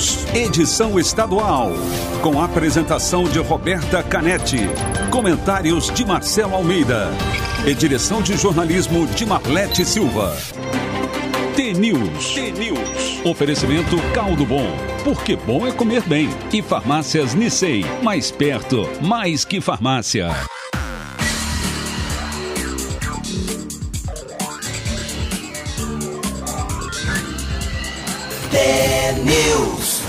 News, edição estadual. Com apresentação de Roberta Canetti. Comentários de Marcelo Almeida. E direção de jornalismo de Marlete Silva. T-News. T-News. Oferecimento Caldo Bom. Porque bom é comer bem. E farmácias Nissei. Mais perto, mais que farmácia. T-News.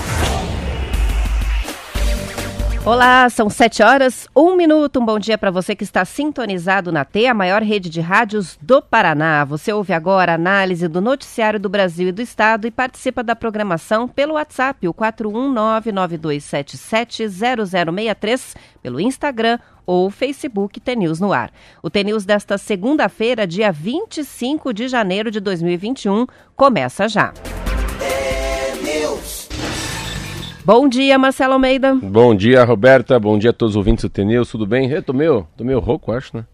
Olá, são sete horas, um minuto. Um bom dia para você que está sintonizado na T, a maior rede de rádios do Paraná. Você ouve agora a análise do noticiário do Brasil e do Estado e participa da programação pelo WhatsApp, o 41992770063, pelo Instagram ou Facebook TNews no ar. O TNews desta segunda-feira, dia 25 de janeiro de 2021, começa já. Bom dia, Marcelo Almeida. Bom dia, Roberta. Bom dia a todos os ouvintes do Teneus. Tudo bem? Eu tô meio, tô meio rouco, acho, né?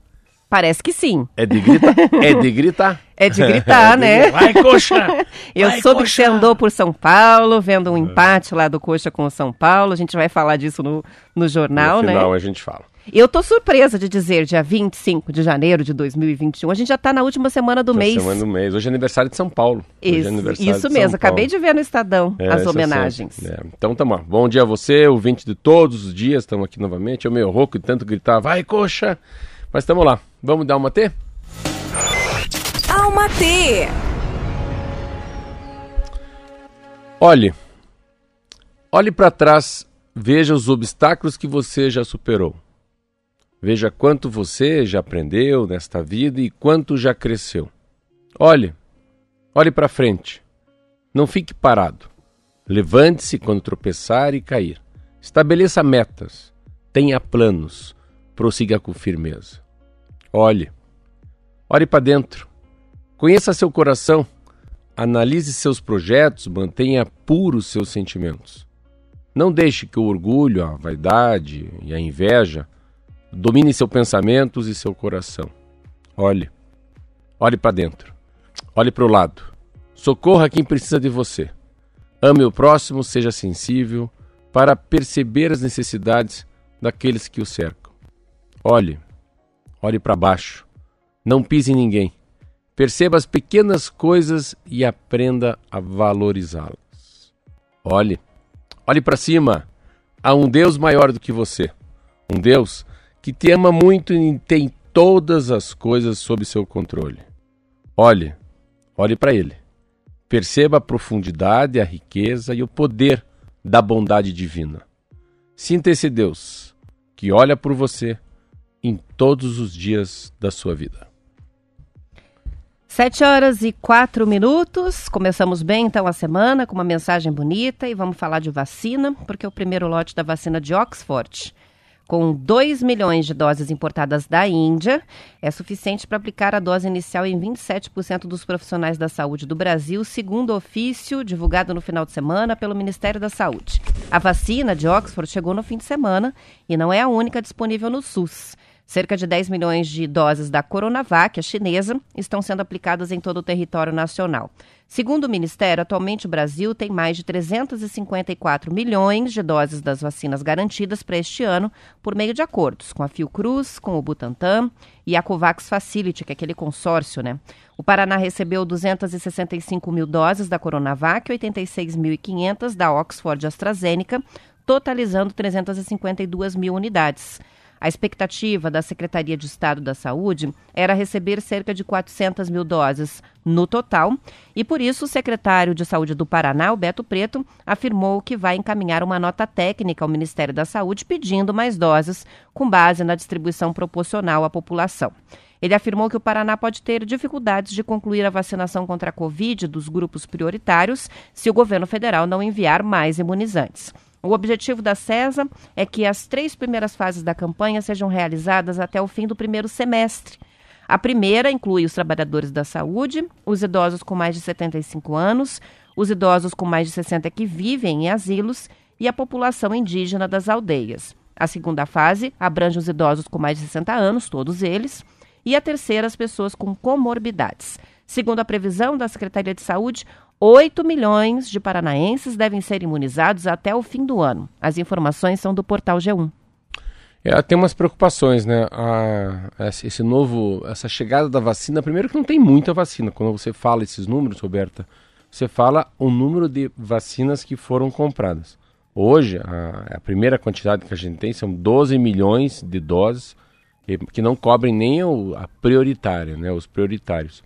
Parece que sim. É de gritar? é de gritar? É de gritar, né? Vai, coxa! Eu Vai, soube coxa! que você andou por São Paulo, vendo um empate lá do Coxa com o São Paulo. A gente vai falar disso no, no jornal, no final né? a gente fala. Eu tô surpresa de dizer, dia 25 de janeiro de 2021. A gente já tá na última semana do Já mês. Semana do mês. Hoje é aniversário de São Paulo. Hoje é Isso, aniversário isso de mesmo, São acabei Paulo. de ver no Estadão É, as isso é homenagens. É, Então, tamo lá. Bom dia a você, ouvinte de todos os dias. Estamos aqui novamente. Eu meio rouco e tanto gritar, vai, coxa! Mas estamos lá. Vamos dar uma T? Alma T. Olhe. Olhe para trás, veja os obstáculos que você já superou. Veja quanto você já aprendeu nesta vida e quanto já cresceu. Olhe. Olhe para frente. Não fique parado. Levante-se quando tropeçar e cair. Estabeleça metas. Tenha planos. Prossiga com firmeza. Olhe. Olhe para dentro. Conheça seu coração. Analise seus projetos, mantenha puros seus sentimentos. Não deixe que o orgulho, a vaidade e a inveja dominem seus pensamentos e seu coração. Olhe. Olhe para dentro. Olhe para o lado. Socorra quem precisa de você. Ame o próximo, seja sensível para perceber as necessidades daqueles que o cercam. Olhe. Olhe para baixo. Não pise em ninguém. Perceba as pequenas coisas e aprenda a valorizá-las. Olhe, olhe para cima. Há um Deus maior do que você. Um Deus que te ama muito e tem todas as coisas sob seu controle. Olhe, olhe para Ele. Perceba a profundidade, a riqueza e o poder da bondade divina. Sinta esse Deus que olha por você em todos os dias da sua vida. Sete horas e quatro minutos. Começamos bem então a semana com uma mensagem bonita e vamos falar de vacina, porque o primeiro lote da vacina de Oxford, com 2 milhões de doses importadas da Índia, é suficiente para aplicar a dose inicial em 27% dos profissionais da saúde do Brasil, segundo ofício divulgado no final de semana pelo Ministério da Saúde. A vacina de Oxford chegou no fim de semana e não é a única disponível no SUS. Cerca de 10 milhões de doses da Coronavac, a chinesa, estão sendo aplicadas em todo o território nacional. Segundo o Ministério, atualmente o Brasil tem mais de 354 milhões de doses das vacinas garantidas para este ano por meio de acordos com a Fiocruz, com o Butantan e a COVAX Facility, que é aquele consórcio, né? O Paraná recebeu 265 mil doses da Coronavac e 86.500 da Oxford AstraZeneca, totalizando 352 mil unidades. A expectativa da Secretaria de Estado da Saúde era receber cerca de 400 mil doses no total, e por isso o secretário de Saúde do Paraná, Beto Preto, afirmou que vai encaminhar uma nota técnica ao Ministério da Saúde pedindo mais doses, com base na distribuição proporcional à população. Ele afirmou que o Paraná pode ter dificuldades de concluir a vacinação contra a Covid dos grupos prioritários se o governo federal não enviar mais imunizantes. O objetivo da CESA é que as três primeiras fases da campanha sejam realizadas até o fim do primeiro semestre. A primeira inclui os trabalhadores da saúde, os idosos com mais de 75 anos, os idosos com mais de 60 que vivem em asilos e a população indígena das aldeias. A segunda fase abrange os idosos com mais de 60 anos, todos eles, e a terceira as pessoas com comorbidades. Segundo a previsão da Secretaria de Saúde, 8 milhões de paranaenses devem ser imunizados até o fim do ano. As informações são do portal G1. É, tem umas preocupações, né? A, esse novo, essa chegada da vacina, primeiro que não tem muita vacina. Quando você fala esses números, Roberta, você fala o número de vacinas que foram compradas. Hoje, a, a primeira quantidade que a gente tem são 12 milhões de doses que não cobrem nem o, a prioritária, né, os prioritários.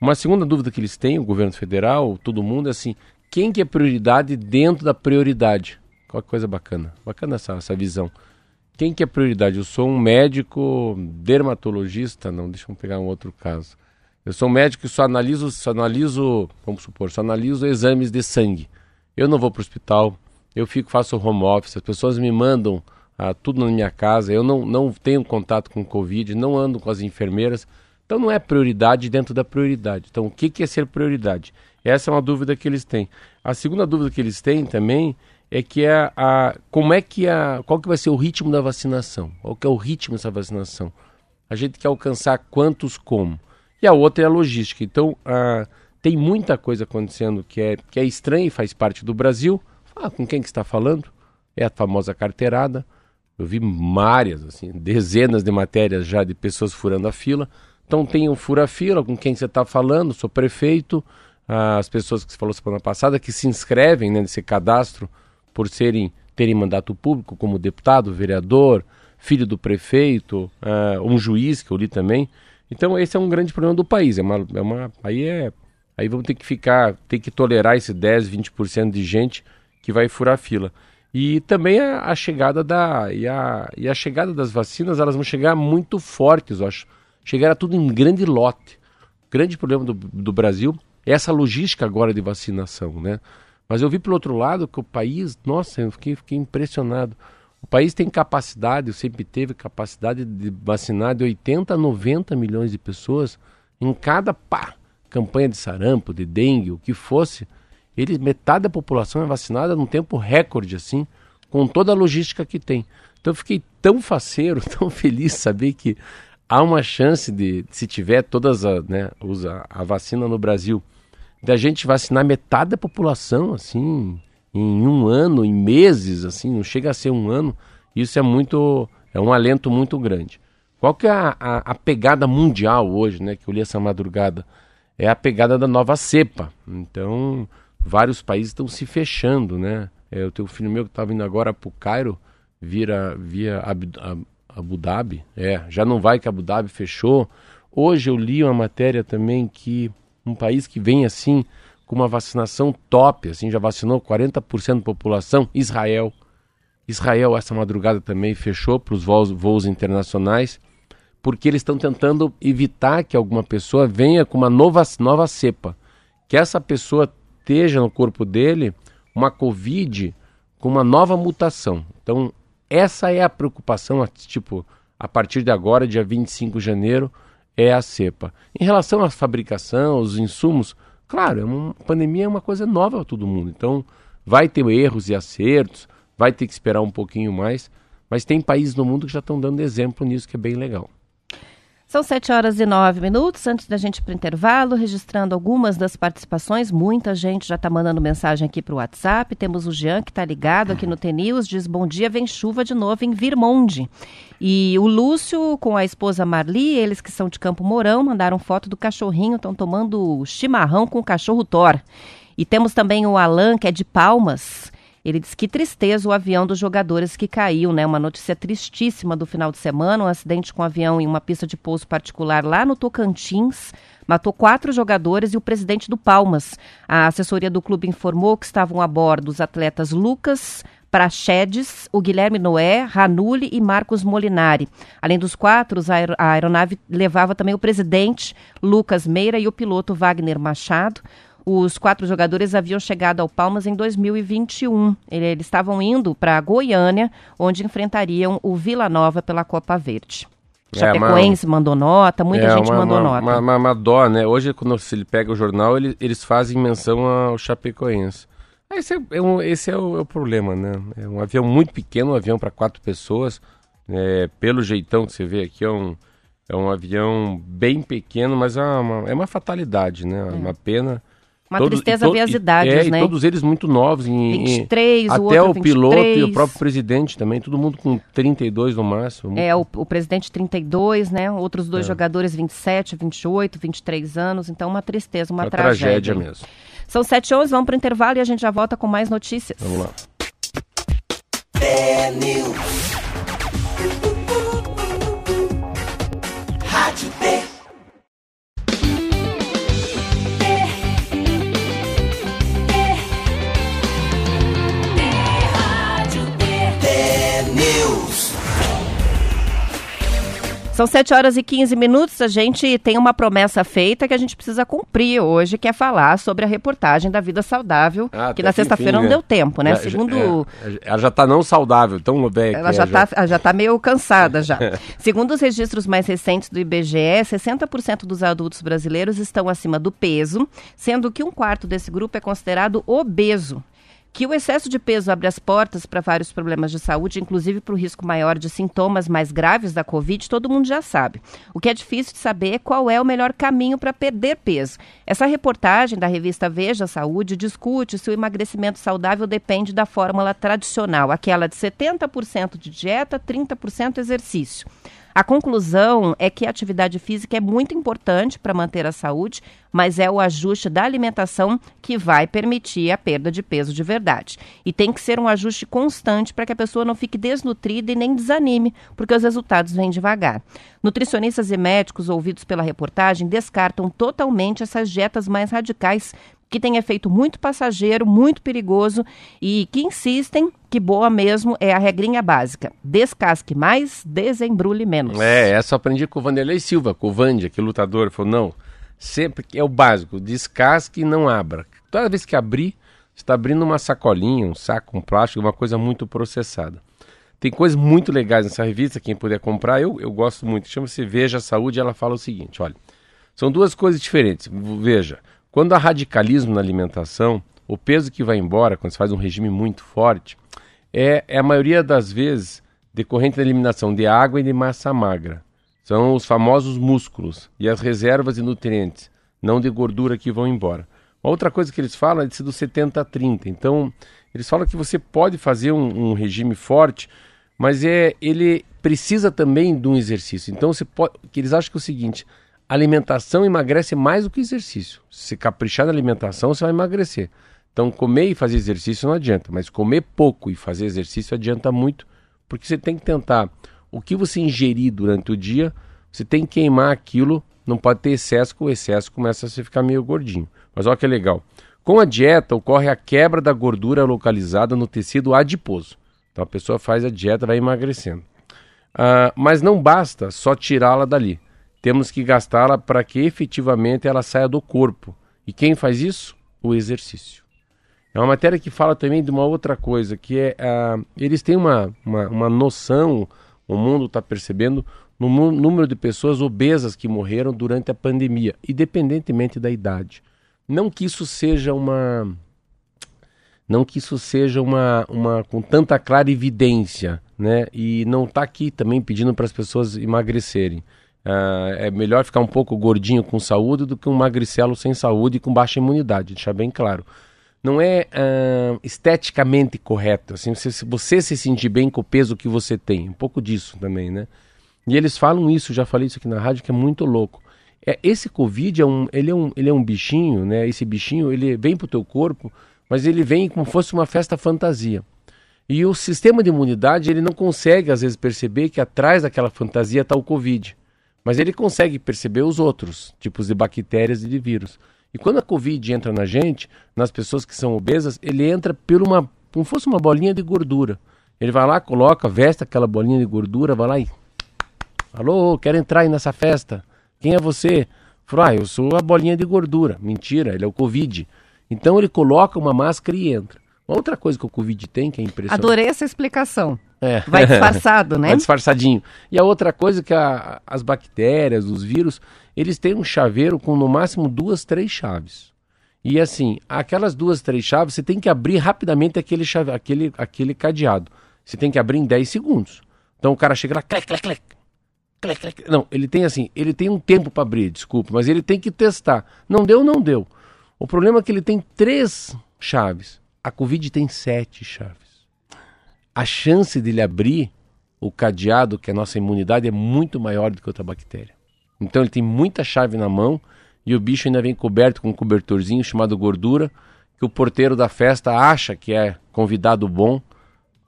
Uma segunda dúvida que eles têm, o governo federal, todo mundo, é assim, quem que é prioridade dentro da prioridade? Qual coisa bacana, bacana essa, essa visão. Quem que é prioridade? Eu sou um médico dermatologista, não, deixa eu pegar um outro caso. Eu sou um médico que só analiso, só analiso, vamos supor, só analiso exames de sangue. Eu não vou para o hospital, eu fico, faço home office, as pessoas me mandam ah, tudo na minha casa, eu não, não tenho contato com Covid, não ando com as enfermeiras. Então não é prioridade dentro da prioridade. Então o que, que é ser prioridade? Essa é uma dúvida que eles têm. A segunda dúvida que eles têm também é que é a como é que a qual que vai ser o ritmo da vacinação? Qual que é o ritmo dessa vacinação? A gente quer alcançar quantos como? E a outra é a logística. Então a, tem muita coisa acontecendo que é que é estranha e faz parte do Brasil. Ah, com quem que está falando? É a famosa carteirada. Eu vi várias, assim, dezenas de matérias já de pessoas furando a fila. Então tem um fura-fila com quem você está falando, sou prefeito, as pessoas que você falou semana passada que se inscrevem né, nesse cadastro por serem terem mandato público como deputado, vereador, filho do prefeito, uh, um juiz que eu li também. Então esse é um grande problema do país. É uma, é uma, aí é, aí vamos ter que ficar, ter que tolerar esse 10, 20% de gente que vai furar fila. E também a, a, chegada da e a, e a chegada das vacinas, elas vão chegar muito fortes, eu acho. Chegará tudo em grande lote. O grande problema do, do Brasil é essa logística agora de vacinação, né? Mas eu vi pelo outro lado que o país, nossa, eu fiquei, fiquei impressionado. O país tem capacidade, sempre teve capacidade de vacinar de 80 a 90 milhões de pessoas em cada pá, campanha de sarampo, de dengue, o que fosse. Ele, metade da população é vacinada num tempo recorde, assim, com toda a logística que tem. Então eu fiquei tão faceiro, tão feliz saber que há uma chance de, se tiver todas a, né, usa a vacina no Brasil, da gente vacinar metade da população, assim, em um ano, em meses, assim, não chega a ser um ano. Isso é muito, é um alento muito grande. Qual que é a, a, a pegada mundial hoje, né, que eu li essa madrugada? É a pegada da nova cepa. Então, vários países estão se fechando, né? É, eu tenho um filho meu que estava indo agora para o Cairo, vira, via Abu, Abu Dhabi. É, já não vai que Abu Dhabi fechou. Hoje eu li uma matéria também que um país que vem assim com uma vacinação top, assim já vacinou 40% da população, Israel. Israel essa madrugada também fechou para os voos, voos internacionais, porque eles estão tentando evitar que alguma pessoa venha com uma nova, nova cepa, que essa pessoa esteja no corpo dele uma Covid com uma nova mutação. Então, essa é a preocupação, tipo, a partir de agora, dia 25 de janeiro, é a cepa. Em relação à fabricação, os insumos, claro, é uma, a pandemia é uma coisa nova para todo mundo. Então, vai ter erros e acertos, vai ter que esperar um pouquinho mais, mas tem países no mundo que já estão dando exemplo nisso, que é bem legal. São 7 horas e 9 minutos. Antes da gente ir para o intervalo, registrando algumas das participações. Muita gente já está mandando mensagem aqui para o WhatsApp. Temos o Jean, que está ligado aqui no TNews, diz: Bom dia, vem chuva de novo em Virmonde. E o Lúcio, com a esposa Marli, eles que são de Campo Mourão, mandaram foto do cachorrinho, estão tomando chimarrão com o cachorro Thor. E temos também o Alan, que é de Palmas. Ele diz que tristeza o avião dos jogadores que caiu, né? Uma notícia tristíssima do final de semana, um acidente com um avião em uma pista de pouso particular lá no Tocantins. Matou quatro jogadores e o presidente do Palmas. A assessoria do clube informou que estavam a bordo os atletas Lucas, Prachedes, o Guilherme Noé, Ranulli e Marcos Molinari. Além dos quatro, a aeronave levava também o presidente Lucas Meira e o piloto Wagner Machado. Os quatro jogadores haviam chegado ao Palmas em 2021. Eles estavam indo para Goiânia, onde enfrentariam o Vila Nova pela Copa Verde. É, Chapecoense uma, mandou nota, muita é, gente uma, mandou uma, nota. Uma, uma, dó, né? Hoje, quando ele pega o jornal, ele, eles fazem menção ao Chapecoense. Esse é, é um, esse é o, é o, problema, né? É um avião muito pequeno, um avião para quatro pessoas. É, pelo jeitão que você vê aqui, é um, é um avião bem pequeno, mas é uma, é uma fatalidade, né? É. Uma pena Uma todos, tristeza to, ver as idades, é, né? E todos eles muito novos. Em, 23, até o outro o 23. piloto e o próprio presidente também, todo mundo com 32 no máximo. É, o, o presidente 32, né? Outros dois é. jogadores 27, 28, 23 anos. Então, uma tristeza, uma, uma tragédia. tragédia mesmo. São 7 horas, vamos para o intervalo e a gente já volta com mais notícias. Vamos lá. São 7 horas e 15 minutos. A gente tem uma promessa feita que a gente precisa cumprir hoje, que é falar sobre a reportagem da vida saudável, ah, que na sexta-feira não né? deu tempo, né? Já, Segundo. É, ela já está não saudável, tão velha. Ela já está já... já tá meio cansada já. Segundo os registros mais recentes do IBGE, 60% dos adultos brasileiros estão acima do peso, sendo que um quarto desse grupo é considerado obeso. Que o excesso de peso abre as portas para vários problemas de saúde, inclusive para o risco maior de sintomas mais graves da Covid, todo mundo já sabe. O que é difícil de saber é qual é o melhor caminho para perder peso. Essa reportagem da revista Veja Saúde discute se o emagrecimento saudável depende da fórmula tradicional, aquela de 70% de dieta, 30% exercício. A conclusão é que a atividade física é muito importante para manter a saúde, mas é o ajuste da alimentação que vai permitir a perda de peso de verdade. E tem que ser um ajuste constante para que a pessoa não fique desnutrida e nem desanime, porque os resultados vêm devagar. Nutricionistas e médicos ouvidos pela reportagem descartam totalmente essas dietas mais radicais que tem efeito muito passageiro, muito perigoso e que insistem que boa mesmo é a regrinha básica. Descasque mais, desembrulhe menos. É, essa eu aprendi com o Vanderlei Silva, com o Vandia, que lutador, falou, não, sempre é o básico, descasque e não abra. Toda vez que abrir, você está abrindo uma sacolinha, um saco, um plástico, uma coisa muito processada. Tem coisas muito legais nessa revista, quem puder comprar, eu, eu gosto muito. Chama-se Veja Saúde, ela fala o seguinte, olha, são duas coisas diferentes. Veja, quando há radicalismo na alimentação, o peso que vai embora quando se faz um regime muito forte é, é a maioria das vezes decorrente da eliminação de água e de massa magra. São os famosos músculos e as reservas de nutrientes, não de gordura que vão embora. Uma outra coisa que eles falam é de ser do 70-30. Então, eles falam que você pode fazer um, um, regime forte, mas é, ele precisa também de um exercício. Então, você pode, que eles acham que é o seguinte: alimentação emagrece mais do que exercício. Se caprichar na alimentação, você vai emagrecer. Então, comer e fazer exercício não adianta, mas comer pouco e fazer exercício adianta muito, porque você tem que tentar o que você ingerir durante o dia, você tem que queimar aquilo, não pode ter excesso, que o excesso começa a se ficar meio gordinho. Mas olha que legal. Com a dieta ocorre a quebra da gordura localizada no tecido adiposo. Então a pessoa faz a dieta, vai emagrecendo. Uh, mas não basta só tirá-la dali temos que gastá-la para que efetivamente ela saia do corpo. E quem faz isso? O exercício. É uma matéria que fala também de uma outra coisa, que é uh, eles têm uma, uma, uma noção, o mundo está percebendo, no número de pessoas obesas que morreram durante a pandemia, independentemente da idade. Não que isso seja uma. Não que isso seja uma, uma com tanta clara evidência, né? E não está aqui também pedindo para as pessoas emagrecerem. Uh, é melhor ficar um pouco gordinho com saúde do que um magricelo sem saúde e com baixa imunidade, deixar bem claro. Não é uh, esteticamente correto, assim, você, você se sentir bem com o peso que você tem, um pouco disso também, né? E eles falam isso, já falei isso aqui na rádio, que é muito louco. É, esse Covid é um, ele é um, ele é um bichinho, né? Esse bichinho, ele vem pro teu corpo, mas ele vem como fosse uma festa fantasia. E o sistema de imunidade, ele não consegue, às vezes, perceber que atrás daquela fantasia está o Covid. Mas ele consegue perceber os outros tipos de bactérias e de vírus. E quando a Covid entra na gente, nas pessoas que são obesas, ele entra por uma, como fosse uma bolinha de gordura. Ele vai lá, coloca, veste aquela bolinha de gordura, vai lá e. Alô, quero entrar aí nessa festa. Quem é você? Fala, ah, eu sou a bolinha de gordura. Mentira, ele é o Covid. Então ele coloca uma máscara e entra. Uma outra coisa que o Covid tem, que é impressionante. Adorei essa explicação. É. Vai disfarçado, né? Vai disfarçadinho. E a outra coisa é que a, as bactérias, os vírus, eles têm um chaveiro com no máximo duas, três chaves. E assim, aquelas duas, três chaves, você tem que abrir rapidamente aquele, chave, aquele, aquele cadeado. Você tem que abrir em 10 segundos. Então o cara chega lá, clec, clec, clec. clec, clec. Não, ele tem assim, ele tem um tempo para abrir, desculpa, mas ele tem que testar. Não deu, não deu. O problema é que ele tem três chaves. A Covid tem sete chaves. A chance de ele abrir o cadeado, que é a nossa imunidade, é muito maior do que outra bactéria. Então ele tem muita chave na mão e o bicho ainda vem coberto com um cobertorzinho chamado gordura, que o porteiro da festa acha que é convidado bom,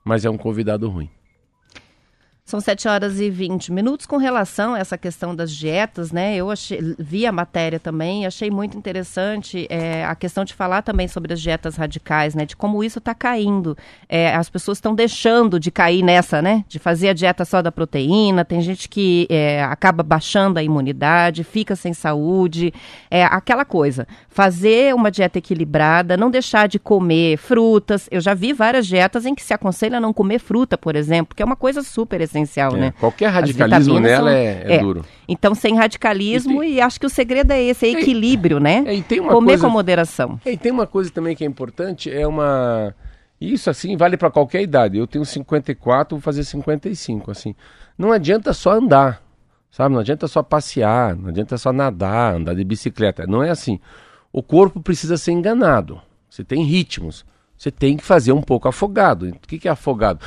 mas é um convidado ruim. São 7 horas e 20 minutos com relação a essa questão das dietas, né? Eu achei, vi a matéria também, achei muito interessante é, a questão de falar também sobre as dietas radicais, né? De como isso está caindo. É, as pessoas estão deixando de cair nessa, né? De fazer a dieta só da proteína. Tem gente que é, acaba baixando a imunidade, fica sem saúde. É aquela coisa. Fazer uma dieta equilibrada, não deixar de comer frutas. Eu já vi várias dietas em que se aconselha não comer fruta, por exemplo, que é uma coisa super essencial É, né? Qualquer radicalismo nela são- é, é duro. Então, sem radicalismo, e, acho que o segredo é esse, é E- equilíbrio, né? É, e tem uma Comer coisa- com moderação. É, E tem uma coisa também que é importante, é uma. Isso assim vale para qualquer idade. Eu tenho 54, vou fazer 55, assim. Não adianta só andar, sabe? Não adianta só passear, não adianta só nadar, andar de bicicleta. Não é assim. O corpo precisa ser enganado. Você tem ritmos. Você tem que fazer um pouco afogado. O que é afogado?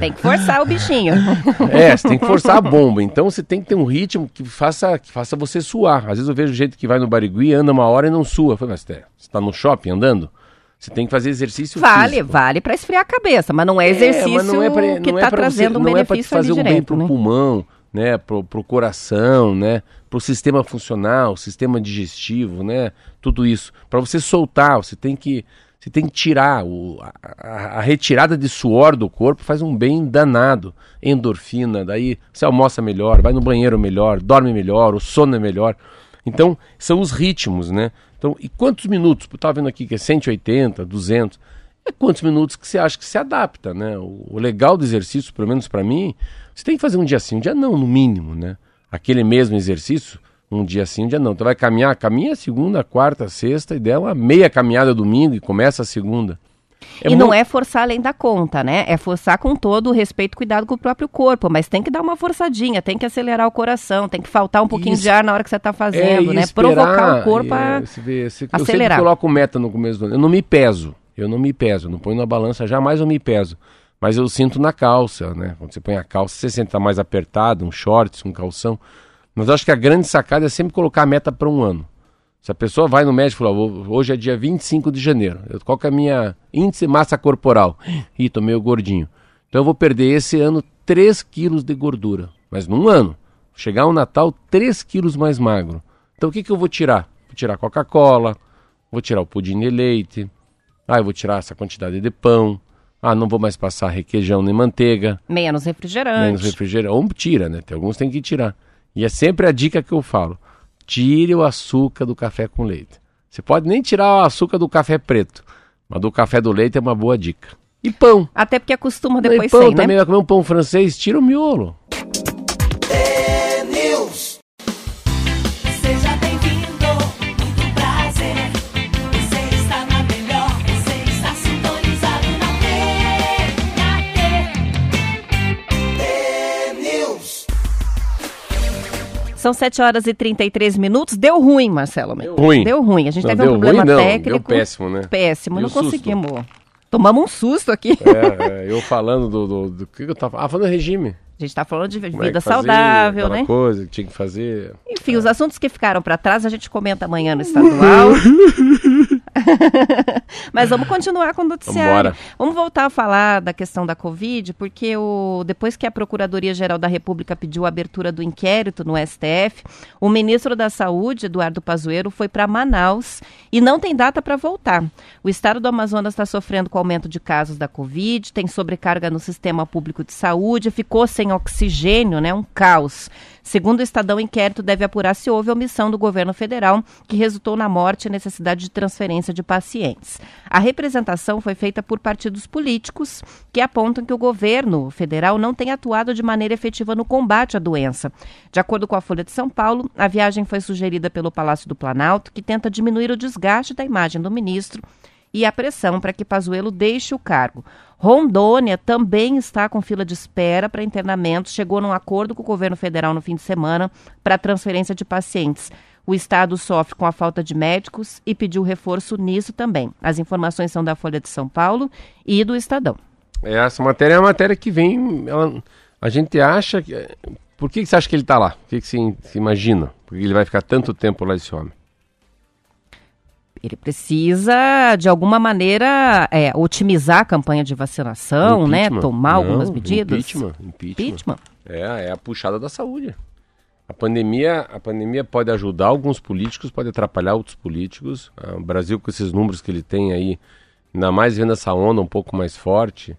Tem que forçar o bichinho. É, você tem que forçar a bomba. Então você tem que ter um ritmo que faça, que faça você suar. Às vezes eu vejo gente que vai no Barigui, anda uma hora e não sua. Eu falo, mas você está no shopping andando? Você tem que fazer exercício Vale, físico. vale para esfriar a cabeça, mas não é exercício mas não é pra- que não é está pra trazendo você, um não é benefício fazer um bem direto, pro né? pulmão, né, pro, pro coração, né, pro sistema funcional, sistema digestivo, né, tudo isso. Para você soltar, você tem que você tem que tirar o, a, a- retirada de suor do corpo faz um bem danado, endorfina, daí você almoça melhor, vai no banheiro melhor, dorme melhor, o sono é melhor. Então, são os ritmos, né? Então, e quantos minutos? Eu tava vendo aqui que é 180, 200. É quantos minutos que você acha que se adapta, né? O, o legal do exercício, pelo menos para mim, você tem que fazer um dia sim, um dia não, no mínimo, né? Aquele mesmo exercício, um dia sim, um dia não. Então vai caminhar, caminha segunda, quarta, sexta, e der uma meia caminhada domingo e começa a segunda. e não é forçar além da conta, né? É forçar com todo o respeito e cuidado com o próprio corpo, mas tem que dar uma forçadinha, tem que acelerar o coração, tem que faltar um pouquinho Isso. de ar na hora que você está É, fazendo, e né? esperar, Provocar o corpo a... é, vê, você- Eu acelerar. sempre coloco meta no começo do ano. Eu não me peso. Eu não me peso. Eu não ponho na balança, jamais eu me peso. Mas eu sinto na calça, né? Quando você põe a calça, você sente tá mais apertado, um shorts, um calção. Mas eu acho que a grande sacada é sempre colocar a meta para um ano. Se a pessoa vai no médico e fala, "Vou- hoje é dia 25 de janeiro, qual que é a minha índice massa corporal? Ih, tô meio gordinho. Então eu vou perder esse ano 3 quilos de gordura. Mas num ano. Chegar o Natal 3 quilos mais magro. Então o que, que eu vou tirar? Vou tirar Coca-Cola, vou tirar o pudim de leite, ah, eu vou tirar essa quantidade de pão, ah, não vou mais passar requeijão nem manteiga, Menos refrigerante. menos refrigerante. Ou tira, né? Tem alguns tem que tirar. E é sempre a dica que eu falo: tire o açúcar do café com leite. Você pode nem tirar o açúcar do café preto, mas do café do leite é uma boa dica. E pão. Até porque acostuma e depois pão sem, né? também vai comer um pão francês, tira o miolo. São 7 horas e 33 minutos. Deu ruim, Marcelo. Deu ruim. Deu ruim. A gente Não, teve um problema ruim, não. técnico. Deu péssimo, né? Péssimo, E não susto? conseguimos. Tomamos um susto aqui. É, é, eu falando do, do, do que eu tava. Ah, falando do regime. A gente tá falando de é vida fazia, saudável, né? coisa que tinha que fazer. Enfim, os assuntos que ficaram para trás a gente comenta amanhã no estadual. Mas vamos continuar com o noticiário. Vambora. Vamos voltar a falar da questão da Covid, porque o, depois que a Procuradoria-Geral da República pediu a abertura do inquérito no STF, o ministro da Saúde, Eduardo Pazuello, foi para Manaus e não tem data para voltar. O estado do Amazonas está sofrendo com o aumento de casos da Covid, tem sobrecarga no sistema público de saúde, ficou sem oxigênio, né? Um caos. Segundo o Estadão, o inquérito deve apurar se houve omissão do governo federal que resultou na morte e necessidade de transferência de pacientes. A representação foi feita por partidos políticos que apontam que o governo federal não tem atuado de maneira efetiva no combate à doença. De acordo com a Folha de São Paulo, a viagem foi sugerida pelo Palácio do Planalto, que tenta diminuir o desgaste da imagem do ministro e a pressão para que Pazuello deixe o cargo. Rondônia também está com fila de espera para internamentos, chegou num acordo com o governo federal no fim de semana para transferência de pacientes. O estado sofre com a falta de médicos e pediu reforço nisso também. As informações são da Folha de São Paulo e do Estadão. Essa matéria é uma matéria que vem. ela- a gente acha que. Por que, você acha que ele está lá? Por que, que você se imagina? Por que ele vai ficar tanto tempo lá, esse homem? Ele precisa, de alguma maneira, é, otimizar a campanha de vacinação, né? Tomar Não, algumas medidas. Impeachment, impeachment. Impeachment. É, é a puxada da saúde. A pandemia, a pandemia pode ajudar alguns políticos, pode atrapalhar outros políticos. Ah, o Brasil, com esses números que ele tem aí, ainda mais vendo essa onda um pouco mais forte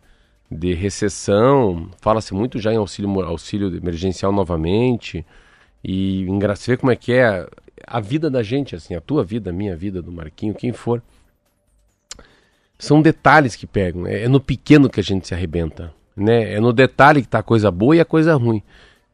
de recessão, fala-se muito já em auxílio, auxílio emergencial novamente. E engra- você vê como é que é a vida da gente, assim, a tua vida, a minha vida, do Marquinho, quem for. São detalhes que pegam. É, é no pequeno que a gente se arrebenta. Né? É no detalhe que está a coisa boa e a coisa ruim.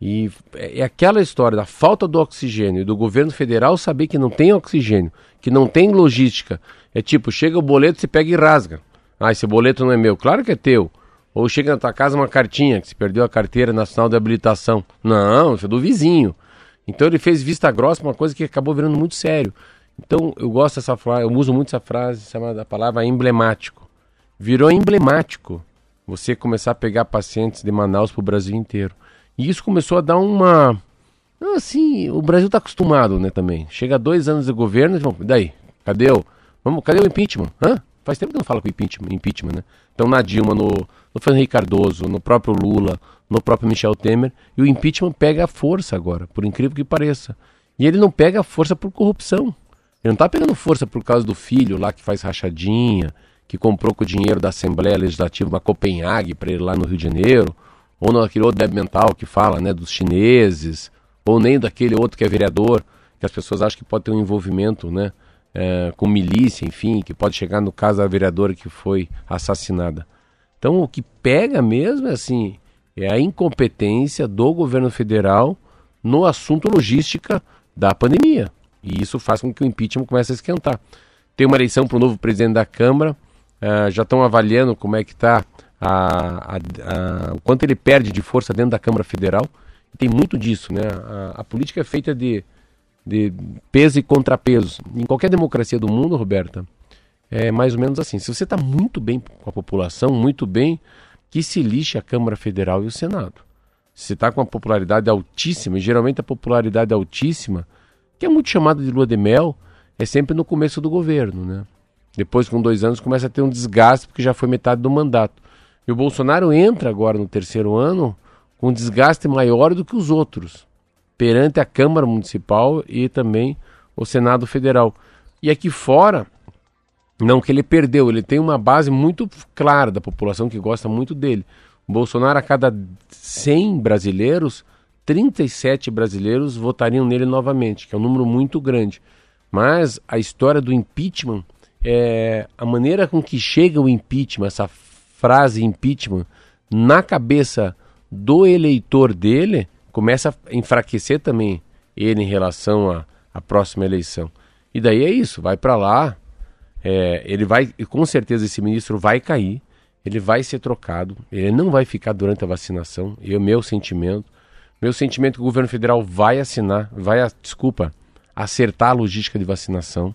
E é é aquela história da falta do oxigênio e do governo federal saber que não tem oxigênio, que não tem logística. É tipo, chega o boleto, você pega e rasga. Ah, esse boleto não é meu. Claro que é teu. Ou chega na tua casa uma cartinha que se perdeu a carteira nacional de habilitação. Não, isso é do vizinho. Então ele fez vista grossa uma coisa que acabou virando muito sério. Então eu gosto dessa frase, eu uso muito essa frase chamada palavra emblemático. Virou emblemático você começar a pegar pacientes de Manaus para o Brasil inteiro. E isso começou a dar uma. Assim, o Brasil está acostumado, né, também. Chega dois anos de governo, vamos, daí? Cadê o. Vamos, cadê o impeachment? Hã? Faz tempo que não fala com impeachment, impeachment, né? Então na Dilma, no, no Fernando Cardoso, no próprio Lula, no próprio Michel Temer, e o impeachment pega a força agora, por incrível que pareça. E ele não pega a força por corrupção. Ele não está pegando força por causa do filho lá que faz rachadinha, que comprou com o dinheiro da Assembleia Legislativa uma Copenhague para ele lá no Rio de Janeiro, ou naquele outro débil mental que fala né, dos chineses, ou nem daquele outro que é vereador, que as pessoas acham que pode ter um envolvimento né, eh, com milícia, enfim, que pode chegar no caso da vereadora que foi assassinada. Então o que pega mesmo é assim, é a incompetência do governo federal no assunto logística da pandemia. E isso faz com que o impeachment comece a esquentar. Tem uma eleição para o novo presidente da Câmara, ah, já estão avaliando como é que está a, a- a- o quanto ele perde de força dentro da Câmara Federal. Tem muito disso, né? A, a política é feita de, de peso e contrapeso. Em qualquer democracia do mundo, Roberta, é mais ou menos assim. Se você está muito bem com a população, muito bem, que se lixe a Câmara Federal e o Senado. Se está com uma popularidade altíssima, e geralmente a popularidade altíssima, que é muito chamada de lua de mel, é sempre no começo do governo, né? Depois, com dois anos, começa a ter um desgaste, porque já foi metade do mandato. E o Bolsonaro entra agora no terceiro ano com um desgaste maior do que os outros, perante a Câmara Municipal e também o Senado Federal. E aqui fora, não que ele perdeu, ele tem uma base muito clara da população que gosta muito dele. O Bolsonaro, a cada 100 brasileiros, 37 brasileiros votariam nele novamente, que é um número muito grande. Mas a história do impeachment, é, a maneira com que chega o impeachment, essa frase impeachment, na cabeça do eleitor dele, começa a enfraquecer também ele em relação à, à próxima eleição. E daí é isso, vai para lá, é, ele vai, e com certeza esse ministro vai cair, ele vai ser trocado, ele não vai ficar durante a vacinação, é o meu sentimento. Meu sentimento é que o governo federal vai assinar, vai, desculpa, acertar a logística de vacinação.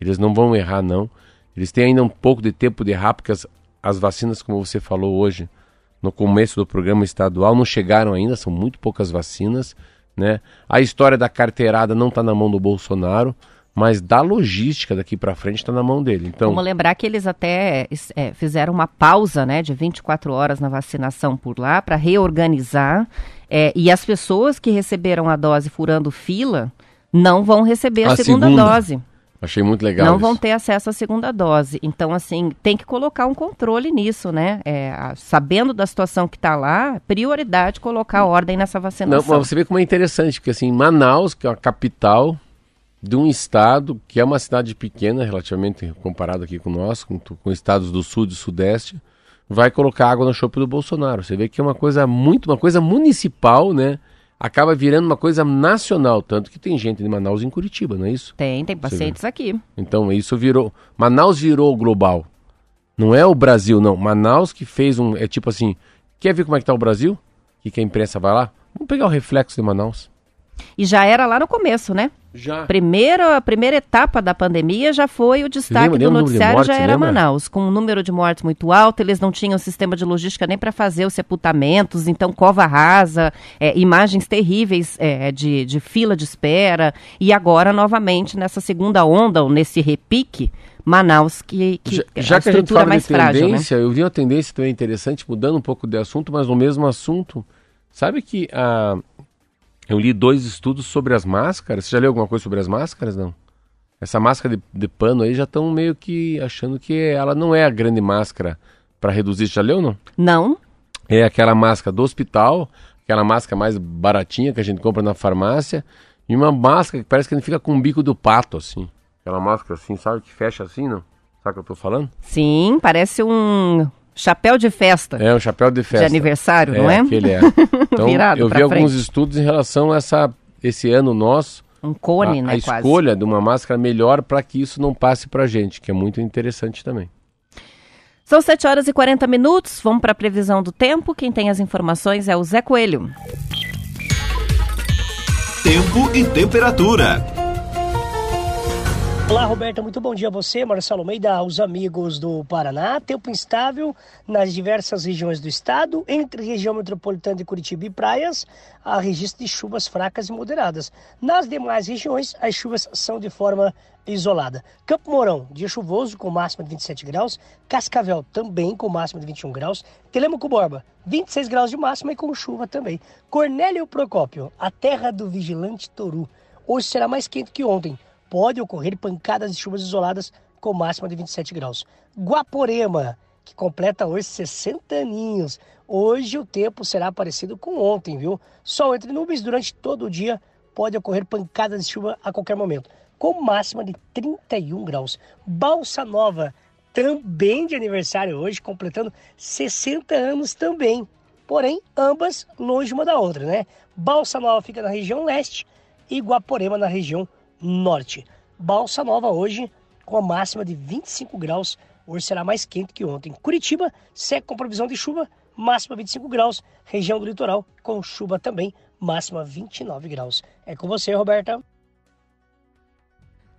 Eles não vão errar, não. Eles têm ainda um pouco de tempo de errar, porque as, as vacinas, como você falou hoje, no começo do programa estadual, não chegaram ainda, são muito poucas vacinas. Né? A história da carteirada não está na mão do Bolsonaro, mas da logística daqui para frente está na mão dele. Então, Vamos lembrar que eles até é, fizeram uma pausa né, de 24 horas na vacinação por lá para reorganizar. é, e as pessoas que receberam a dose furando fila não vão receber a, A segunda, segunda. dose. achei muito legal não isso. vão ter acesso à segunda dose. Então, assim, tem que colocar um controle nisso, né? É, a- sabendo da situação que está lá, prioridade colocar ordem nessa Não, vacinação. mas você vê como é interessante, porque assim, Manaus, que é a capital de um estado que é uma cidade pequena, relativamente comparado aqui com nós, com, com estados do sul e do sudeste, vai colocar água no chope do Bolsonaro. Você vê que é uma coisa muito, uma coisa municipal, né? Acaba virando uma coisa nacional, tanto que tem gente de Manaus em Curitiba, não é isso? Tem, tem pacientes aqui. Então isso virou. Manaus virou global. Não é o Brasil, não. Manaus que fez um. É tipo assim. Quer ver como é que tá o Brasil? E que a imprensa vai lá? Vamos pegar o reflexo de Manaus. E já era lá no começo, né? Já. Primeiro, a primeira etapa da pandemia já foi o destaque lembra- do noticiário, mortes, já era lembra? Manaus, com um número de mortes muito alto, eles não tinham sistema de logística nem para fazer os sepultamentos, então cova rasa, é, imagens terríveis é, de, de fila de espera, e agora novamente nessa segunda onda, ou nesse repique, Manaus, que, que Já, a já que a gente estrutura é fala mais de frágil, né? tendência, eu vi uma tendência também interessante, mudando um pouco de assunto, mas no mesmo assunto. Sabe que ah, eu li dois estudos sobre as máscaras. Você já leu alguma coisa sobre as máscaras, não? Essa máscara de, de pano aí já estão meio que achando que ela não é a grande máscara para reduzir. Já leu, não? Não? É aquela máscara do hospital, aquela máscara mais baratinha que a gente compra na farmácia, e uma máscara que parece que ele fica com o bico do pato, assim. Aquela máscara assim, sabe, que fecha assim, não? Sabe o que eu tô falando? Sim, parece um chapéu de festa. É, um chapéu de festa. De aniversário, não é? aquele é. Então, Virado eu vi pra alguns frente. estudos em relação a essa, esse ano nosso, Um cone, a, né, a quase. escolha de uma máscara melhor para que isso não passe pra gente, que é muito interessante também. São 7 horas e 40 minutos. Vamos para a previsão do tempo. Quem tem as informações é o Zé Coelho. Tempo e temperatura. Olá, Roberta, muito bom dia a você, Marcelo Almeida, aos amigos do Paraná. Tempo instável nas diversas regiões do estado, entre região metropolitana de Curitiba e praias, há registro de chuvas fracas e moderadas. Nas demais regiões, as chuvas são de forma isolada. Campo Mourão, dia chuvoso com máxima de 27 graus. Cascavel, também com máxima de 21 graus. Telemaco Borba, 26 graus de máxima e com chuva também. Cornélio Procópio, a terra do vigilante Toru. Hoje será mais quente que ontem pode ocorrer pancadas de chuvas isoladas com máxima de 27 graus. Guaporema, que completa hoje 60 aninhos. Hoje o tempo será parecido com ontem, viu? Sol entre nuvens durante todo o dia, pode ocorrer pancadas de chuva a qualquer momento, com máxima de 31 graus. Balsa Nova, também de aniversário hoje, completando 60 anos também. Porém, ambas longe uma da outra, né? Balsa Nova fica na região leste e Guaporema na região norte. Balsa Nova hoje com a máxima de 25 graus. Hoje será mais quente que ontem. Curitiba segue com previsão de chuva, máxima 25 graus. Região do litoral com chuva também, máxima 29 graus. É com você, Roberta.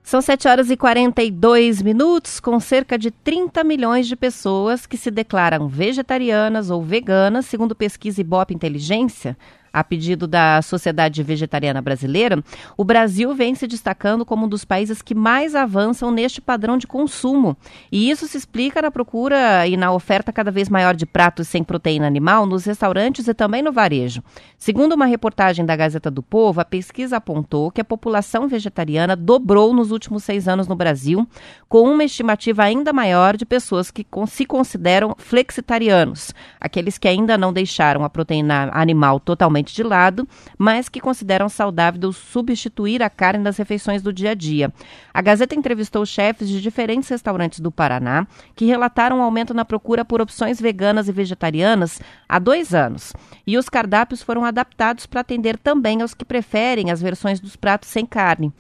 São 7 horas e 42 minutos, com cerca de 30 milhões de pessoas que se declaram vegetarianas ou veganas, segundo pesquisa Ibope Inteligência. A pedido da Sociedade Vegetariana Brasileira, o Brasil vem se destacando como um dos países que mais avançam neste padrão de consumo. E isso se explica na procura e na oferta cada vez maior de pratos sem proteína animal nos restaurantes e também no varejo. Segundo uma reportagem da Gazeta do Povo, a pesquisa apontou que a população vegetariana dobrou nos últimos seis anos no Brasil, com uma estimativa ainda maior de pessoas que se consideram flexitarianos, aqueles que ainda não deixaram a proteína animal totalmente de lado, mas que consideram saudável substituir a carne das refeições do dia a dia. A Gazeta entrevistou chefes de diferentes restaurantes do Paraná que relataram um aumento na procura por opções veganas e vegetarianas há dois anos. E os cardápios foram adaptados para atender também aos que preferem as versões dos pratos sem carne.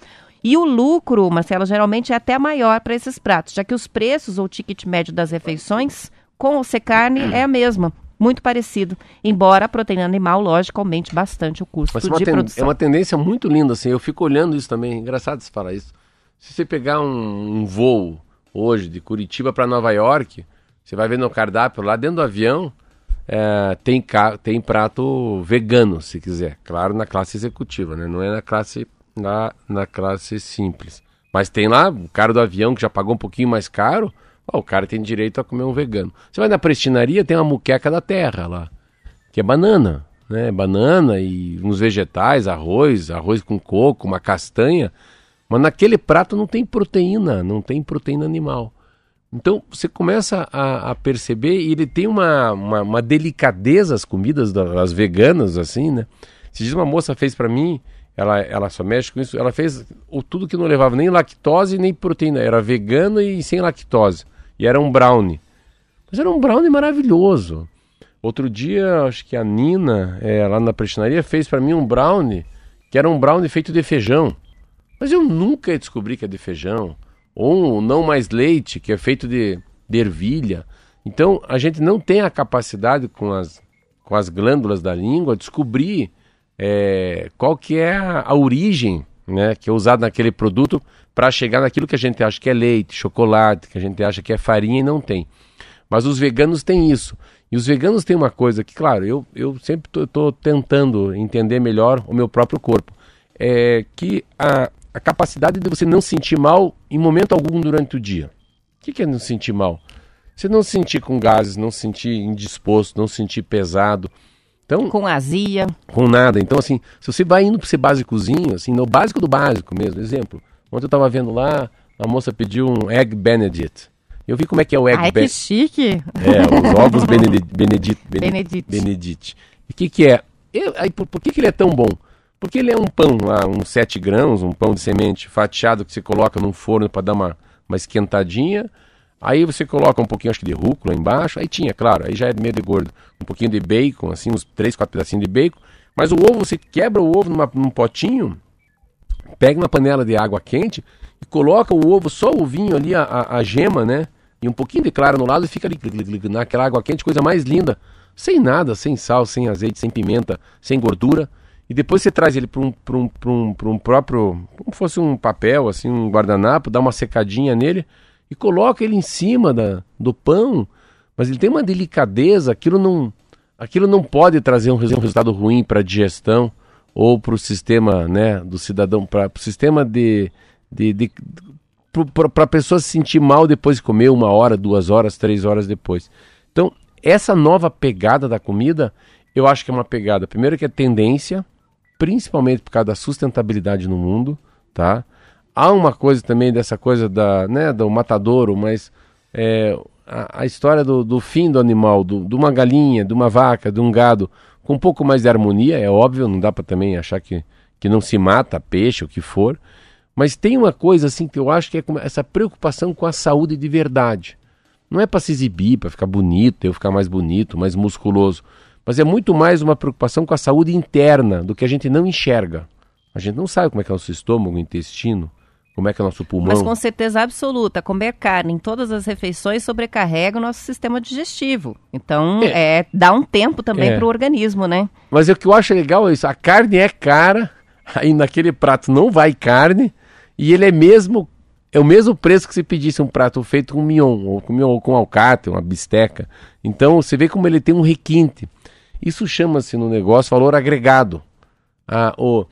E o lucro, Marcelo, geralmente é até maior para esses pratos, já que os preços ou ticket médio das refeições com ou sem carne é a mesma, muito parecido, embora a proteína animal, lógico, aumente bastante o custo Mas é de ten- produção. é uma tendência muito linda, assim. Eu fico olhando isso também. Engraçado você falar isso. Se você pegar um, um voo hoje de Curitiba para Nova York, você vai ver no cardápio lá dentro do avião é, tem, tem prato vegano, se quiser. Claro, na classe executiva, né? Não é na classe, na, na classe simples. Mas tem lá o cara do avião que já pagou um pouquinho mais caro. Ó, o cara tem direito a comer um vegano. Você vai na prestinaria, tem uma muqueca da terra lá que é banana, né? Banana e uns vegetais, arroz, arroz com coco, uma castanha. Mas naquele prato não tem proteína, não tem proteína animal. Então você começa a, a perceber e ele tem uma, uma, uma delicadeza as comidas das veganas, assim, né? Se diz uma moça fez para mim, ela, ela só mexe com isso, ela fez o, tudo que não levava nem lactose nem proteína, era vegano e sem lactose. E era um brownie. Mas era um brownie maravilhoso. Outro dia, acho que a Nina, é, lá na prestinaria, fez para mim um brownie, que era um brownie feito de feijão. Mas eu nunca descobri que é de feijão. Ou um não mais leite, que é feito de, de ervilha. Então, a gente não tem a capacidade com as, com as glândulas da língua descobrir é, qual que é a, a origem né? Que é usado naquele produto para chegar naquilo que a gente acha que é leite, chocolate, que a gente acha que é farinha e não tem. Mas os veganos têm isso. E os veganos têm uma coisa que, claro, eu, eu sempre estou tentando entender melhor o meu próprio corpo. É que a, a capacidade de você não sentir mal em momento algum durante o dia. O que, que é não sentir mal? Você não se sentir com gases, não se sentir indisposto, não se sentir pesado. Então, Com azia. com nada. Então, assim, se você vai indo para ser básicozinho, assim, no básico do básico mesmo. Exemplo, ontem eu estava vendo lá, a moça pediu um Egg Benedict. Eu vi como é que é o Egg Ai, que Benedict. chique. É, os ovos Benedict. Benedict. Benedict. Benedict. E o que, que é? Eu- aí, por, por que, que ele é tão bom? Porque ele é um pão lá, uns 7 grãos, um pão de semente fatiado que você coloca num forno para dar uma, uma esquentadinha. Aí você coloca um pouquinho, acho que de rúcula embaixo. Aí tinha, claro, aí já é meio de gordo. Um pouquinho de bacon, assim, uns 3, 4 pedacinhos de bacon. Mas o ovo, você quebra o ovo numa- num potinho, pega uma panela de água quente e coloca o ovo, só o ovinho ali, a, a, gema, né? E um pouquinho de clara no lado e fica ali naquela água quente, coisa mais linda. Sem nada, sem sal, sem azeite, sem pimenta, sem gordura. E depois você traz ele para um, um, um, um próprio, como fosse um papel, assim, um guardanapo, dá uma secadinha nele e coloca ele em cima da, do pão. Mas ele tem uma delicadeza, aquilo não, aquilo não pode trazer um, res- resultado ruim para a digestão ou para o sistema né, do cidadão, para o sistema de. de, de para a pessoa se sentir mal depois de comer uma hora, duas horas, três horas depois. Então, essa nova pegada da comida, eu acho que é uma pegada, primeiro que é tendência, principalmente por causa da sustentabilidade no mundo, tá? Há uma coisa também dessa coisa da, né, do matadouro, mas é, a, a história do, do fim do animal, do, de uma galinha, de uma vaca, de um gado, com um pouco mais de harmonia, é óbvio, não dá para também achar que, que não se mata peixe, o que for, mas tem uma coisa assim que eu acho que é essa preocupação com a saúde de verdade. Não é para se exibir, para ficar bonito, eu ficar mais bonito, mais musculoso, mas é muito mais uma preocupação com a saúde interna, do que a gente não enxerga. A gente não sabe como é que é o nosso estômago, o intestino, como é que é o nosso pulmão. Mas com certeza absoluta, comer carne em todas as refeições sobrecarrega o nosso sistema digestivo. Então, é, dá um tempo também É. para o organismo, né? Mas o que eu acho legal é isso. A carne é cara, aí naquele prato não vai carne, e ele é mesmo. É o mesmo preço que se pedisse um prato feito com mignon, ou com, mignon, ou com alcatra, uma bisteca. Então você vê como ele tem um requinte. Isso chama-se no negócio valor agregado. Ah, o,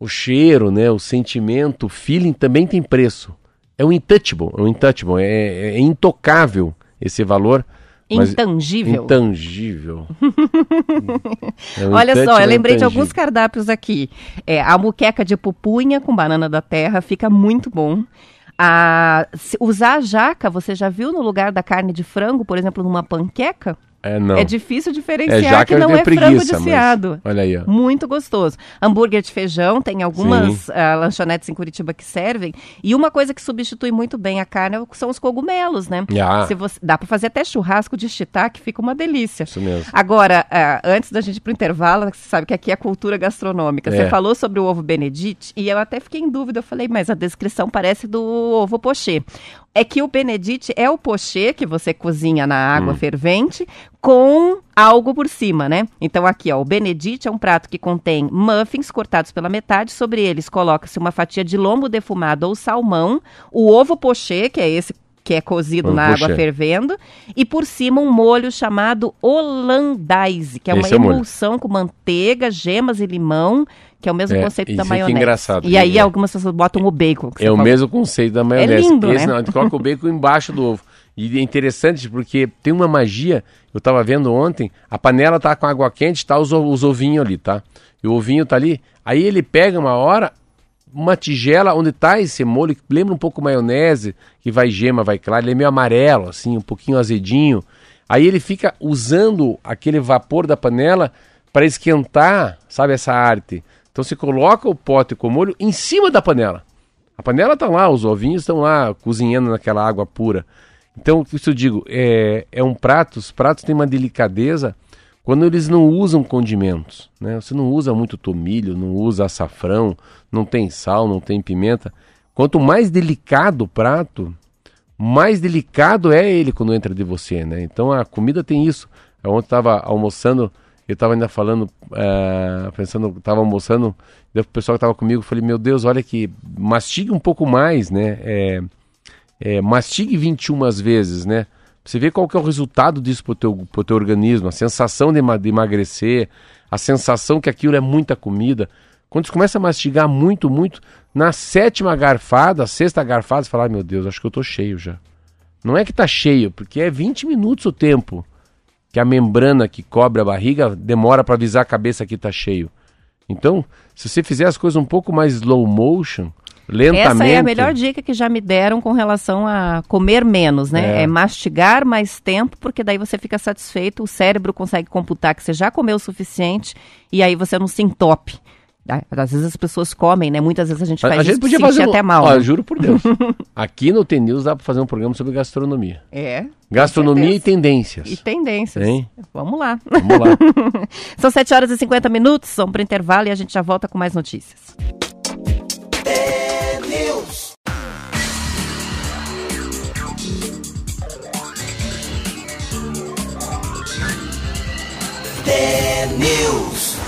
o cheiro, né, o sentimento, o feeling também tem preço. É um intouchable, é um intouchable, é, é intocável esse valor. Intangível. Intangível. É um Olha só, eu lembrei de alguns cardápios aqui. É, a muqueca de pupunha com banana da terra fica muito bom. A, se- usar a jaca, você já viu no lugar da carne de frango, por exemplo, numa panqueca? É, não. É difícil É diferenciar jaca que não é frango preguiça, mas desfiado. Olha aí, ó. Muito gostoso. Hambúrguer de feijão, tem algumas ah, lanchonetes em Curitiba que servem. E uma coisa que substitui muito bem a carne são os cogumelos, né? Ah. Se você, dá para fazer até churrasco de shiitake, fica uma delícia. Isso mesmo. Agora, ah, antes da gente ir pro intervalo, você sabe que aqui é cultura gastronômica. Você É. falou sobre o ovo Benedict e eu até fiquei em dúvida. Eu falei, mas a descrição parece do ovo pochê. É que o Benedict é o pochê que você cozinha na água Hum. fervente com algo por cima, né? Então aqui, ó, o Benedict é um prato que contém muffins cortados pela metade, sobre eles coloca-se uma fatia de lombo defumado ou salmão, o ovo pochê, que é esse que é cozido na água fervendo, e por cima um molho chamado hollandaise, que é uma Esse é o molho. emulsão com manteiga, gemas e limão, que é o mesmo É, conceito da é maionese. engraçado, E aí é. algumas pessoas botam o bacon. que É o falou. mesmo conceito da maionese. lindo, Esse né? não, a gente coloca o bacon embaixo do ovo. E é interessante porque tem uma magia. Eu tava vendo ontem, a panela tá com água quente, tá os, os ovinhos ali, tá? E o ovinho tá ali. Aí ele pega uma hora, uma tigela onde tá esse molho, que lembra um pouco maionese, que vai gema, vai clara, ele é meio amarelo, assim, um pouquinho azedinho. Aí ele fica usando aquele vapor da panela para esquentar, sabe, essa arte. Então você coloca o pote com molho em cima da panela. A panela tá lá, os ovinhos estão lá cozinhando naquela água pura. Então, isso eu digo, é, é um prato, os pratos têm uma delicadeza quando eles não usam condimentos. Né? Você não usa muito tomilho, não usa açafrão, não tem sal, não tem pimenta. Quanto mais delicado o prato, mais delicado é ele quando entra de você. Né? Então a comida tem isso. Eu ontem estava almoçando Eu estava ainda falando, eh, pensando, estava almoçando, o pessoal que estava comigo, falei, meu Deus, olha que mastigue um pouco mais, né? É, é, mastigue 21 vezes, né? Você vê qual que é o resultado disso pro teu, pro teu organismo, a sensação de, de emagrecer, a sensação que aquilo é muita comida. Quando você começa a mastigar muito, muito, na sétima garfada, sexta garfada, você fala, "Ai, meu Deus, acho que eu tô cheio já. Não é que tá cheio, porque é 20 minutos o tempo que a membrana que cobre a barriga demora para avisar a cabeça que tá cheio. Então, se você fizer as coisas um pouco mais slow motion, lentamente... Essa é a melhor dica que já me deram com relação a comer menos, né? É. É. mastigar mais tempo, porque daí você fica satisfeito, o cérebro consegue computar que você já comeu o suficiente e aí você não se entope. Ah, Às vezes as pessoas comem, né? Muitas vezes a gente A, faz a gente isso podia fazer um, até mal. Ó, né? juro por Deus. Aqui no TNews dá para fazer um programa sobre gastronomia. É. Gastronomia e tendências. E tendências. Hein? Vamos lá. Vamos lá. São 7 horas e 50 minutos, vamos para intervalo e a gente já volta com mais notícias. News. The News.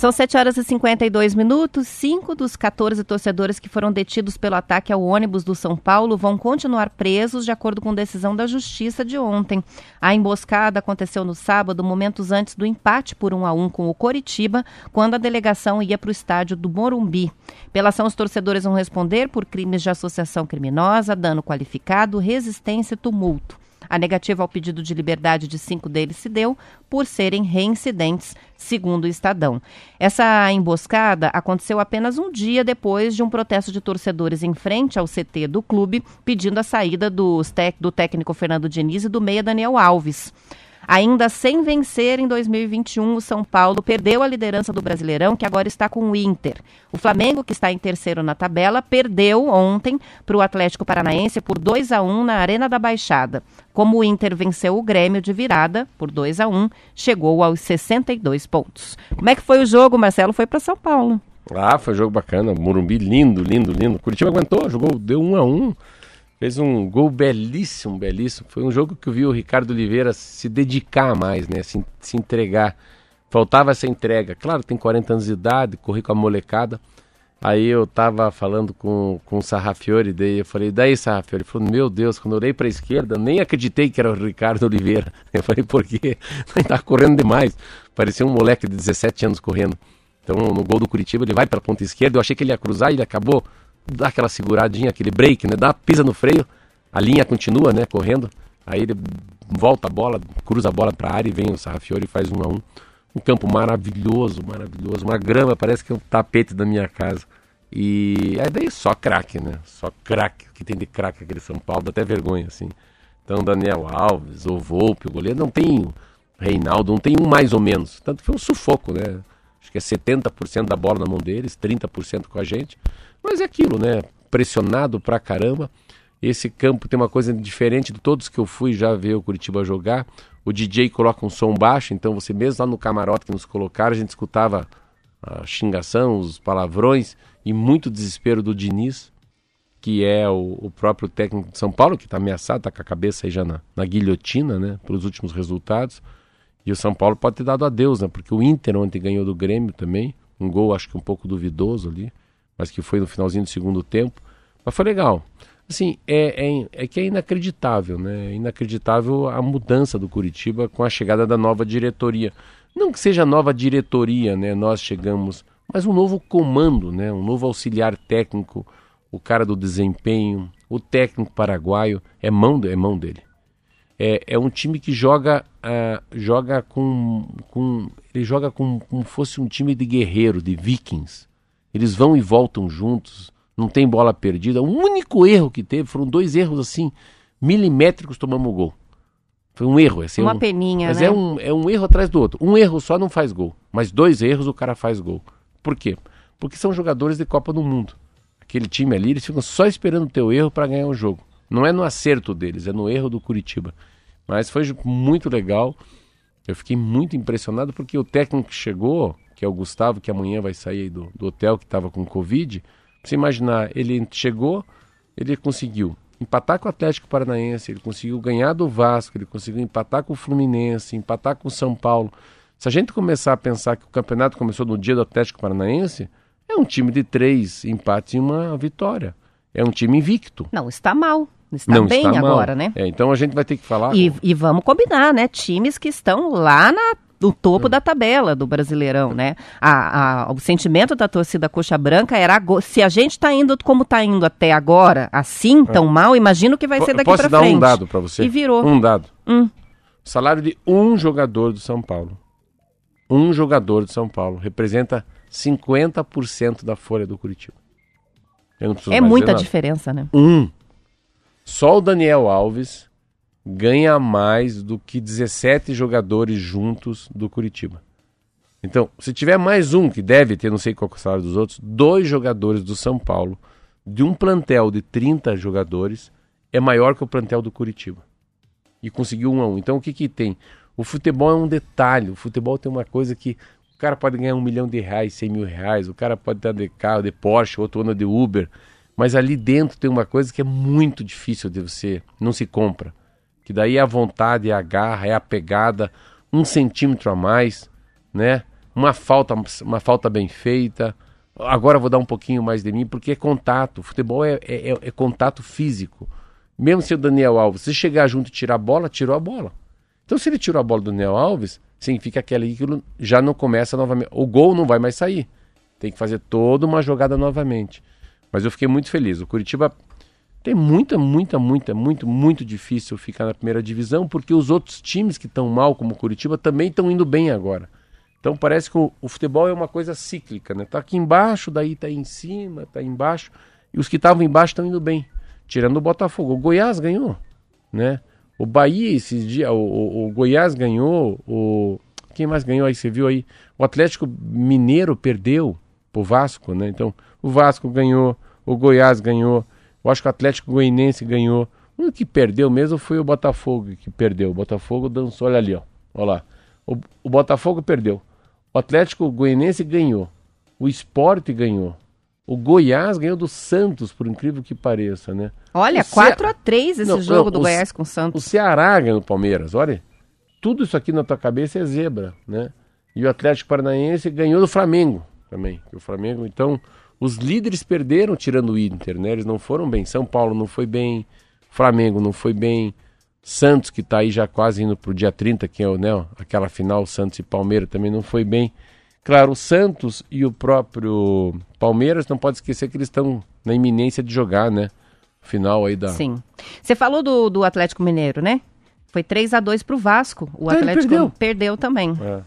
São 7 horas e 52 minutos. Cinco dos 14 torcedores que foram detidos pelo ataque ao ônibus do São Paulo vão continuar presos, de acordo com decisão da Justiça de ontem. A emboscada aconteceu no sábado, momentos antes do empate por 1 a 1 com o Coritiba, quando a delegação ia para o estádio do Morumbi. Pela ação, os torcedores vão responder por crimes de associação criminosa, dano qualificado, resistência e tumulto. A negativa ao pedido de liberdade de cinco deles se deu por serem reincidentes, segundo o Estadão. Essa emboscada aconteceu apenas um dia depois de um protesto de torcedores em frente ao CT do clube, pedindo a saída do técnico Fernando Diniz e do meia Daniel Alves. Ainda sem vencer em 2021, o São Paulo perdeu a liderança do Brasileirão, que agora está com o Inter. O Flamengo, que está em terceiro na tabela, perdeu ontem para o Atlético Paranaense por 2 a 1 na Arena da Baixada. Como o Inter venceu o Grêmio de virada por 2 a 1, chegou aos 62 pontos. Como é que foi o jogo, Marcelo? Foi para São Paulo. Ah, foi um jogo bacana. Morumbi lindo, lindo, lindo. Curitiba aguentou, jogou, deu um a um. Fez um gol belíssimo, belíssimo. Foi um jogo que eu vi o Ricardo Oliveira se dedicar mais, né? Se, se entregar. Faltava essa entrega. Claro, tem 40 anos de idade, corri com a molecada. Aí eu tava falando com, com o Sarrafiore, daí eu falei, daí Sarrafiore? Ele falou, meu Deus, quando eu olhei pra esquerda, nem acreditei que era o Ricardo Oliveira. Eu falei, por quê? Ele tava correndo demais. Parecia um moleque de 17 anos correndo. Então, no gol do Curitiba, ele vai pela ponta esquerda. Eu achei que ele ia cruzar e ele acabou dá aquela seguradinha, aquele break, né? Dá, pisa no freio, a linha continua, né? Correndo. Aí ele volta a bola, cruza a bola pra área e vem o Sarrafiore e faz um a um. Um campo maravilhoso, maravilhoso. Uma grama, parece que é um tapete da minha casa. E aí daí só craque, né? Só craque. O que tem de craque aquele São Paulo, dá até vergonha, assim. Então, Daniel Alves, o Volpe, o goleiro, não tem Reinaldo, não tem um mais ou menos. Tanto foi um sufoco, né? Acho que é 70% da bola na mão deles, 30% com a gente. Mas é aquilo, né? Pressionado pra caramba. Esse campo tem uma coisa diferente de todos que eu fui já ver o Curitiba jogar. O DJ coloca um som baixo, então você mesmo lá no camarote que nos colocaram, a gente escutava a xingação, os palavrões e muito desespero do Diniz, que é o, o próprio técnico de São Paulo, que está ameaçado, está com a cabeça aí já na, na guilhotina, né? Pelos últimos resultados. E o São Paulo pode ter dado adeus, né? Porque o Inter ontem ganhou do Grêmio também. Um gol, acho que um pouco duvidoso ali, mas que foi no finalzinho do segundo tempo. Mas foi legal. Assim, é, é, é que é inacreditável, né? É inacreditável a mudança do Curitiba com a chegada da nova diretoria. Não que seja nova diretoria, né? Nós chegamos, mas um novo comando, né? Um novo auxiliar técnico, o cara do desempenho, o técnico paraguaio, é mão, é mão dele é, é um time que joga ah, joga com, com ele joga como, como fosse um time de guerreiro, de vikings. Eles vão e voltam juntos, não tem bola perdida. O único erro que teve foram dois erros assim milimétricos tomamos gol. Foi um erro, assim, Uma um, peninha, mas né? é um é um erro atrás do outro. Um erro só não faz gol, mas dois erros o cara faz gol. Por quê? Porque são jogadores de Copa do Mundo. Aquele time ali, eles ficam só esperando o teu erro para ganhar o jogo. Não é no acerto deles, é no erro do Curitiba. Mas foi muito legal. Eu fiquei muito impressionado porque o técnico que chegou, que é o Gustavo, que amanhã vai sair do, do hotel que estava com Covid, você imaginar, ele chegou, ele conseguiu empatar com o Atlético Paranaense, ele conseguiu ganhar do Vasco, ele conseguiu empatar com o Fluminense, empatar com o São Paulo. Se a gente começar a pensar que o campeonato começou no dia do Atlético Paranaense, é um time de três empates e uma vitória. É um time invicto. Não, está mal. Está Não bem está mal. agora, né? É, então a gente vai ter que falar. E, e vamos combinar, né? Times que estão lá na- no topo da tabela do Brasileirão, né? A- a- o sentimento da torcida coxa branca era se a gente está indo como está indo até agora, assim, tão mal, imagina o que vai Po- ser daqui Posso para dar frente. um dado para você? E virou. Um dado. Hum. Salário de um jogador do São Paulo. Um jogador do São Paulo representa 50% da folha do Curitiba. Eu não preciso É muita diferença, né? Um. Só o Daniel Alves ganha mais do que 17 jogadores juntos do Curitiba. Então, se tiver mais um, que deve ter, não sei qual é o salário dos outros, dois jogadores do São Paulo, de um plantel de 30 jogadores, é maior que o plantel do Curitiba. E conseguiu um a um. Então, o que que tem? O futebol é um detalhe. O futebol tem uma coisa que o cara pode ganhar um milhão de reais, cem mil reais, o cara pode estar de carro, de Porsche, outro anda de Uber. Mas ali dentro tem uma coisa que é muito difícil de você, não se compra. Que daí é a vontade, é a garra, é a pegada, um centímetro a mais, né? Uma falta, uma falta bem feita. Agora vou dar um pouquinho mais de mim, porque é contato. Futebol é, é, é- é contato físico. Mesmo se o Daniel Alves, se chegar junto e tirar a bola, tirou a bola. Então se ele tirou a bola do Daniel Alves, significa que aquilo já não começa novamente. O gol não vai mais sair. Tem que fazer toda uma jogada novamente. Mas eu fiquei muito feliz. O Curitiba tem muita, muita, muita, muito, muito difícil ficar na primeira divisão, porque os outros times que estão mal, como o Curitiba, também estão indo bem agora. Então parece que o, o futebol é uma coisa cíclica, né? Tá aqui embaixo, daí tá em cima, tá embaixo, e os que estavam embaixo estão indo bem, tirando o Botafogo. O Goiás ganhou, né? O Bahia esses dias, o, o- o Goiás ganhou, o quem mais ganhou aí, você viu aí? O Atlético Mineiro perdeu pro Vasco, né? Então, o Vasco ganhou, o Goiás ganhou, eu acho que o Atlético Goianense ganhou. O único que perdeu mesmo foi o Botafogo que perdeu. O Botafogo dançou, olha ali, ó. Olha lá. O, o Botafogo perdeu. O Atlético Goianense ganhou. O Sport ganhou. O Goiás ganhou do Santos, por incrível que pareça, né? Olha, O Ce- 4x3 esse Não, jogo não, do o Goiás com o O Santos. Ceará ganhou o Palmeiras, olha. Tudo isso aqui na tua cabeça é zebra, né? E o Atlético Paranaense ganhou do Flamengo também. que O Flamengo, então, os líderes perderam tirando o Inter, né? Eles não foram bem. São Paulo não foi bem, Flamengo não foi bem. Santos, que tá aí já quase indo pro dia 30, que é o, né, aquela final Santos e Palmeiras também não foi bem. Claro, o Santos e o próprio Palmeiras não pode esquecer que eles estão na iminência de jogar, né? Final aí da Sim. Você falou do, do Atlético Mineiro, né? Foi 3 a 2 pro Vasco. O ele Atlético perdeu. perdeu também. É.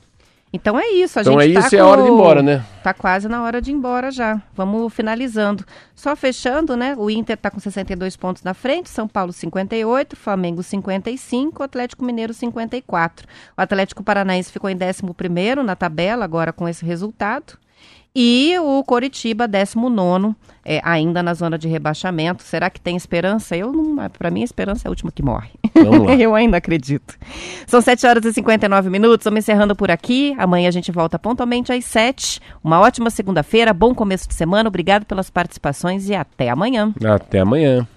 Então é isso, a Então gente é tá isso, é com- a hora de ir embora, né? Tá quase na hora de ir embora já. Vamos finalizando. Só fechando, né? O Inter tá com 62 pontos na frente, São Paulo 58, Flamengo 55, Atlético Mineiro 54. O Atlético Paranaense ficou em 11º na tabela agora com esse resultado. E o Coritiba, 19, é, ainda na zona de rebaixamento. Será que tem esperança? Eu não. Para mim, a esperança é a última que morre. Eu ainda acredito. São 7 horas e 59 minutos. Estamos encerrando por aqui. Amanhã a gente volta pontualmente às 7. Uma ótima segunda-feira, bom começo de semana. Obrigado pelas participações e até amanhã. Até amanhã.